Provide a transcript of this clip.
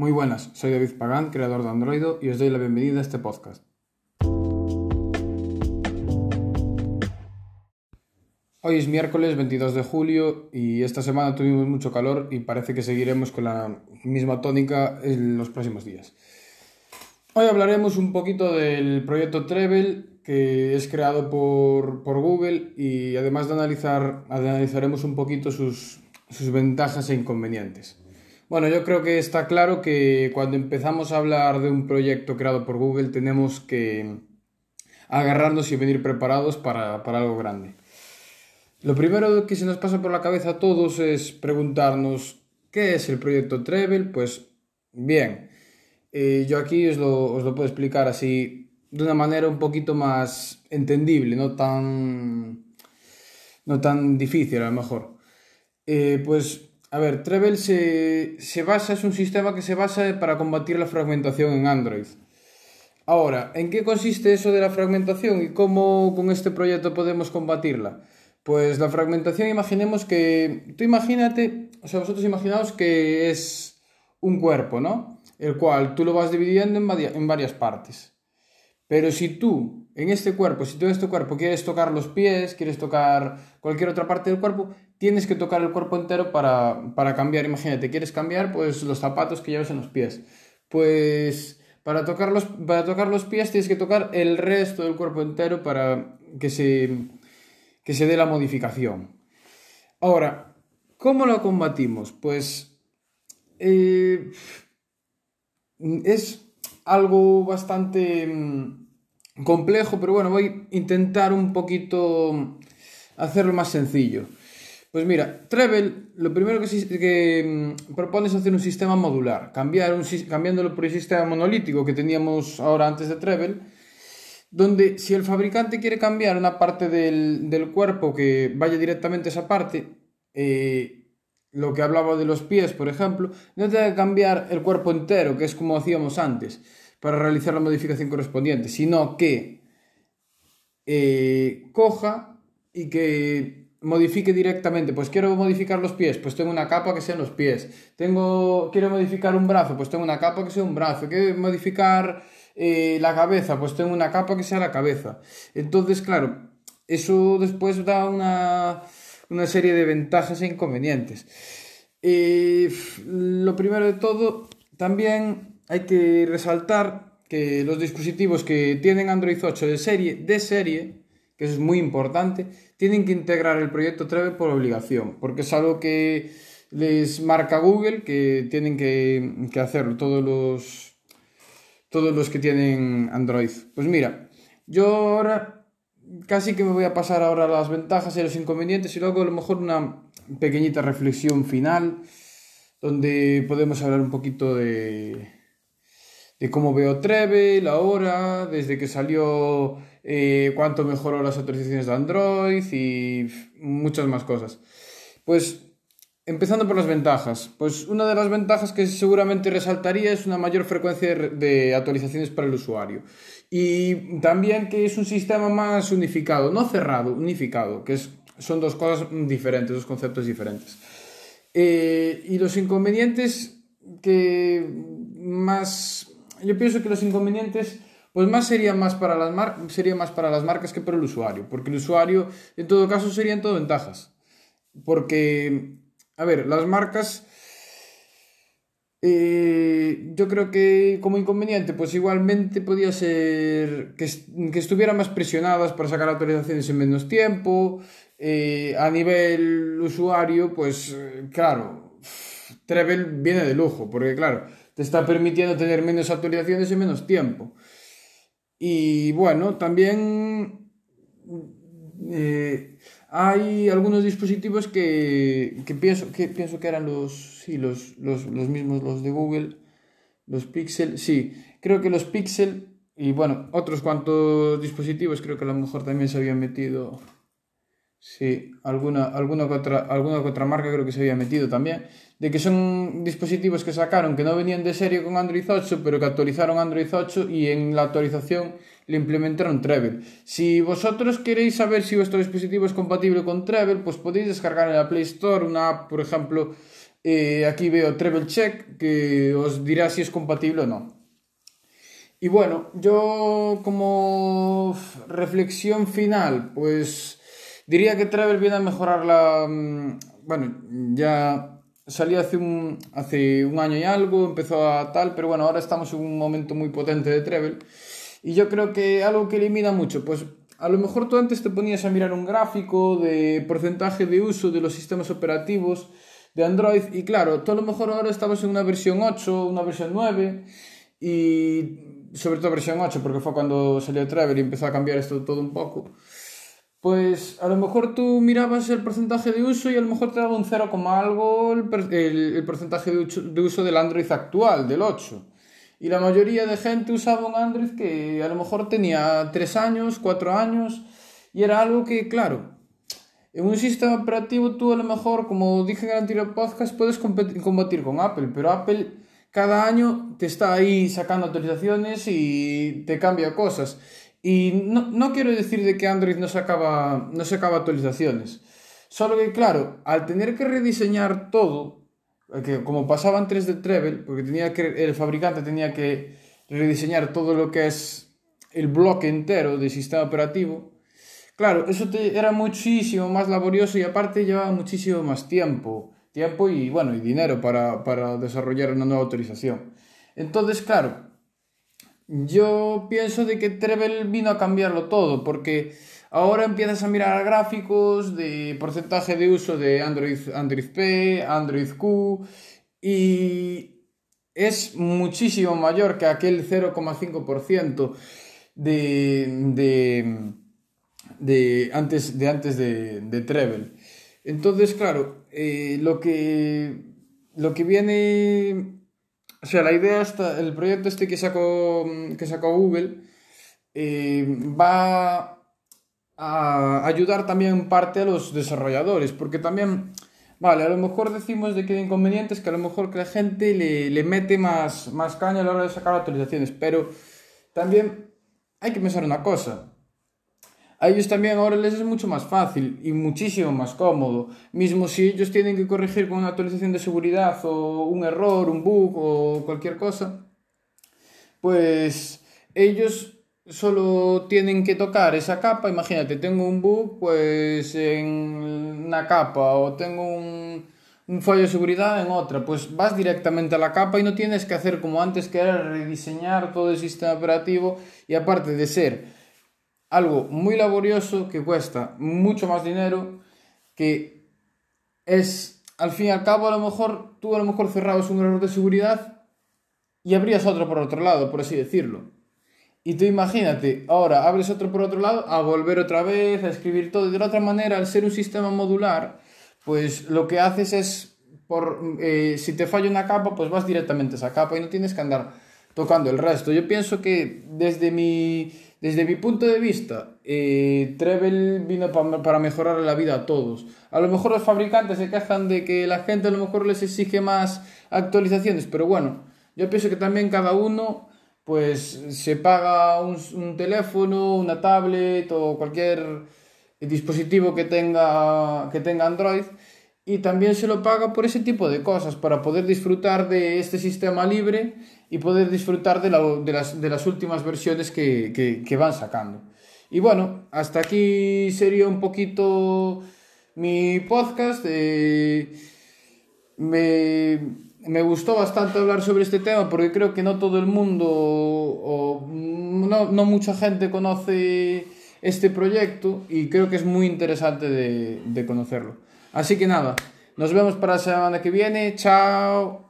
Muy buenas, soy David Pagán, creador de Android, y os doy la bienvenida a este podcast. Hoy es miércoles 22 de julio y esta semana tuvimos mucho calor y parece que seguiremos con la misma tónica en los próximos días. Hoy hablaremos un poquito del proyecto Treble que es creado por, Google y además de analizar, analizaremos un poquito sus, sus ventajas e inconvenientes. Bueno, yo creo que está claro que cuando empezamos a hablar de un proyecto creado por Google tenemos que agarrarnos y venir preparados para, algo grande. Lo primero que se nos pasa por la cabeza a todos es preguntarnos ¿qué es el proyecto Treble? Pues bien, eh, yo aquí os lo, os lo puedo explicar así de una manera un poquito más entendible, no tan, no tan difícil a lo mejor. Eh, pues a ver, Treble se, se basa, es un sistema que se basa para combatir la fragmentación en Android. Ahora, ¿en qué consiste eso de la fragmentación y cómo con este proyecto podemos combatirla? Pues la fragmentación, imaginemos que, tú imagínate, o sea, vosotros imaginaos que es un cuerpo, ¿no? El cual tú lo vas dividiendo en, en varias partes. Pero si tú, en este cuerpo, si tú este cuerpo quieres tocar los pies, quieres tocar cualquier otra parte del cuerpo, tienes que tocar el cuerpo entero para, para cambiar. Imagínate, quieres cambiar pues los zapatos que llevas en los pies. Pues para tocar, los, para tocar los pies tienes que tocar el resto del cuerpo entero para que se, que se dé la modificación. Ahora, ¿cómo lo combatimos? Pues eh, es algo bastante mm, complejo, pero bueno, voy a intentar un poquito hacerlo más sencillo. Pues mira, Treble lo primero que, que mm, propone es hacer un sistema modular, cambiar cambiándolo por el sistema monolítico que teníamos ahora antes de Treble, donde si el fabricante quiere cambiar una parte del, cuerpo que vaya directamente a esa parte, eh, lo que hablaba de los pies, por ejemplo, no tiene que cambiar el cuerpo entero, que es como hacíamos antes, para realizar la modificación correspondiente, sino que eh, coja y que modifique directamente, pues quiero modificar los pies, pues tengo una capa que sean los pies. Tengo, quiero modificar un brazo, pues tengo una capa que sea un brazo. Quiero modificar eh, la cabeza, pues tengo una capa que sea la cabeza. Entonces, claro, eso después da una, una serie de ventajas e inconvenientes. lo primero de todo, también hay que resaltar que los dispositivos que tienen Android 8 de serie, de serie, que eso es muy importante, tienen que integrar el proyecto Treve por obligación, porque es algo que les marca Google que tienen que, hacerlo todos los, todos los que tienen Android. Pues mira, yo ahora casi que me voy a pasar ahora las ventajas y los inconvenientes y luego a lo mejor una pequeñita reflexión final donde podemos hablar un poquito de, de cómo veo Treble ahora, desde que salió eh, cuánto mejoró las actualizaciones de Android y muchas más cosas. Pues empezando por las ventajas. Pues una de las ventajas que seguramente resaltaría es una mayor frecuencia de actualizaciones para el usuario. Y también que es un sistema más unificado, no cerrado, unificado, que es, son dos cosas diferentes, dos conceptos diferentes. Eh, y los inconvenientes que más... Yo pienso que los inconvenientes pues más sería más para las mar sería más para las marcas que para el usuario, porque el usuario en todo caso serían todo ventajas. Porque, a ver, las marcas, eh, yo creo que como inconveniente, pues igualmente podía ser que, que estuvieran más presionadas para sacar actualizaciones en menos tiempo. Eh, a nivel usuario, pues claro, Treble viene de lujo, porque claro, te está permitiendo tener menos actualizaciones en menos tiempo. Y bueno, también eh, hay algunos dispositivos que, que, pienso, que pienso que eran los, sí, los, los, los mismos, los de Google, los Pixel, sí, creo que los Pixel y bueno, otros cuantos dispositivos creo que a lo mejor también se habían metido Sí, alguna, alguna, otra, alguna otra marca creo que se había metido también. De que son dispositivos que sacaron que no venían de serie con Android 8, pero que actualizaron Android 8 y en la actualización le implementaron Treble. Si vosotros queréis saber si vuestro dispositivo es compatible con Treble, pues podéis descargar en la Play Store una app, por ejemplo, Eh, aquí veo Treble Check, que os dirá si es compatible o no. Y bueno, yo como reflexión final, pues diría que Treble viene a mejorar la... Mm, bueno, ya salió hace un, hace un año y algo, empezó a tal, pero bueno, ahora estamos en un momento muy potente de Treble. Y yo creo que algo que elimina mucho, pues a lo mejor tú antes te ponías a mirar un gráfico de porcentaje de uso de los sistemas operativos de Android y claro, tú a lo mejor ahora estabas en una versión 8, una versión 9 y sobre todo versión 8 porque fue cuando salió Travel y empezó a cambiar esto todo un poco. Pues a lo mejor tú mirabas el porcentaje de uso y a lo mejor te daba un 0, algo el, el, porcentaje de uso del Android actual, del 8. Y la mayoría de gente usaba un Android que a lo mejor tenía 3 años, 4 años, y era algo que, claro, en un sistema operativo tú a lo mejor, como dije en el anterior podcast, puedes combatir con Apple, pero Apple cada año te está ahí sacando actualizaciones y te cambia cosas. Y no, no quiero decir de que Android no sacaba, no sacaba actualizaciones. Solo que, claro, al tener que rediseñar todo, que como pasaba antes de Treble, porque tenía que, el fabricante tenía que rediseñar todo lo que es el bloque entero del sistema operativo, claro, eso te, era muchísimo más laborioso y aparte llevaba muchísimo más tiempo, tiempo y bueno, y dinero para, para desarrollar una nueva autorización. Entonces, claro, yo pienso de que Treble vino a cambiarlo todo, porque Ahora empiezas a mirar gráficos de porcentaje de uso de Android, Android P, Android Q y es muchísimo mayor que aquel 0,5% de, de, de, antes de, antes de, de Treble. Entonces, claro, eh, lo, que, lo que viene, o sea, la idea, está, el proyecto este que sacó, que sacó Google eh, va a ayudar también en parte a los desarrolladores, porque también, vale, a lo mejor decimos de que hay inconvenientes que a lo mejor que la gente le, le mete más, más caña a la hora de sacar actualizaciones, pero también hay que pensar una cosa. A ellos también ahora les es mucho más fácil y muchísimo más cómodo. Mismo si ellos tienen que corregir con una actualización de seguridad o un error, un bug o cualquier cosa, pues ellos solo tienen que tocar esa capa, imagínate, tengo un bug pues en una capa o tengo un, un fallo de seguridad en otra, pues vas directamente a la capa y no tienes que hacer como antes que era rediseñar todo el sistema operativo y aparte de ser algo muy laborioso que cuesta mucho más dinero que es al fin y al cabo a lo mejor tú a lo mejor cerrabas un error de seguridad y abrías otro por otro lado, por así decirlo. Y tú imagínate, ahora abres otro por otro lado, a volver otra vez, a escribir todo. de la otra manera, al ser un sistema modular, pues lo que haces es, por, eh, si te falla una capa, pues vas directamente a esa capa y no tienes que andar tocando el resto. Yo pienso que desde mi, desde mi punto de vista, eh, Treble vino pa, para mejorar la vida a todos. A lo mejor los fabricantes se quejan de que la gente a lo mejor les exige más actualizaciones, pero bueno, yo pienso que también cada uno pues se paga un, un, teléfono, una tablet o cualquier dispositivo que tenga, que tenga Android y también se lo paga por ese tipo de cosas, para poder disfrutar de este sistema libre y poder disfrutar de, la, de, las, de las, últimas versiones que, van sacando. Y bueno, hasta aquí sería un poquito mi podcast. Eh, me gustó bastante hablar sobre este tema porque creo que no todo el mundo o no, mucha gente conoce este proyecto y creo que es muy interesante de conocerlo. Así que nada, nos vemos para la semana que viene. Chao.